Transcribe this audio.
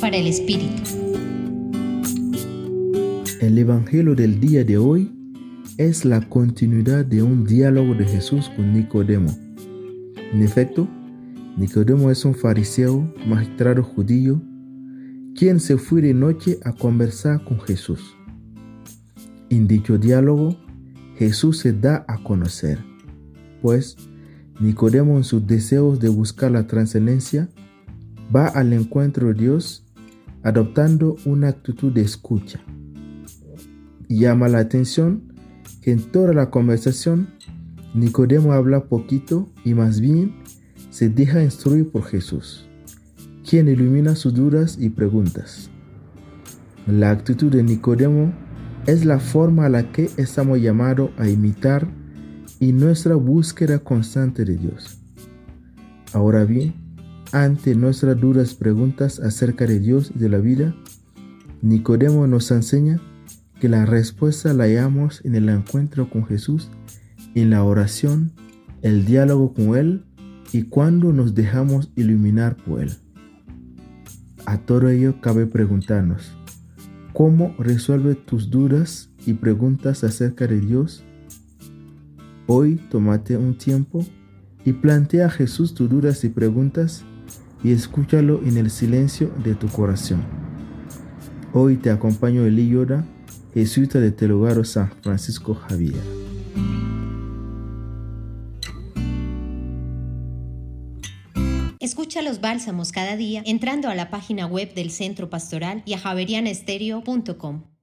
Para el Espíritu. El Evangelio del día de hoy es la continuidad de un diálogo de Jesús con Nicodemo. En efecto, Nicodemo es un fariseo, magistrado judío, quien se fue de noche a conversar con Jesús. En dicho diálogo, Jesús se da a conocer, pues Nicodemo en sus deseos de buscar la trascendencia va al encuentro de Dios adoptando una actitud de escucha. Llama la atención que en toda la conversación Nicodemo habla poquito y más bien se deja instruir por Jesús, quien ilumina sus dudas y preguntas. La actitud de Nicodemo es la forma a la que estamos llamados a imitar y nuestra búsqueda constante de Dios. Ahora bien, ante nuestras duras preguntas acerca de Dios y de la vida, Nicodemo nos enseña que la respuesta la hallamos en el encuentro con Jesús, en la oración, el diálogo con Él y cuando nos dejamos iluminar por Él. A todo ello cabe preguntarnos, ¿cómo resuelve tus dudas y preguntas acerca de Dios? Hoy tómate un tiempo y plantea a Jesús tus dudas y preguntas y escúchalo en el silencio de tu corazón. Hoy te acompaño Eli Yoda, jesuita de Telugaro San Francisco Javier. Escucha los bálsamos cada día entrando a la página web del Centro Pastoral y a javerianestereo.com.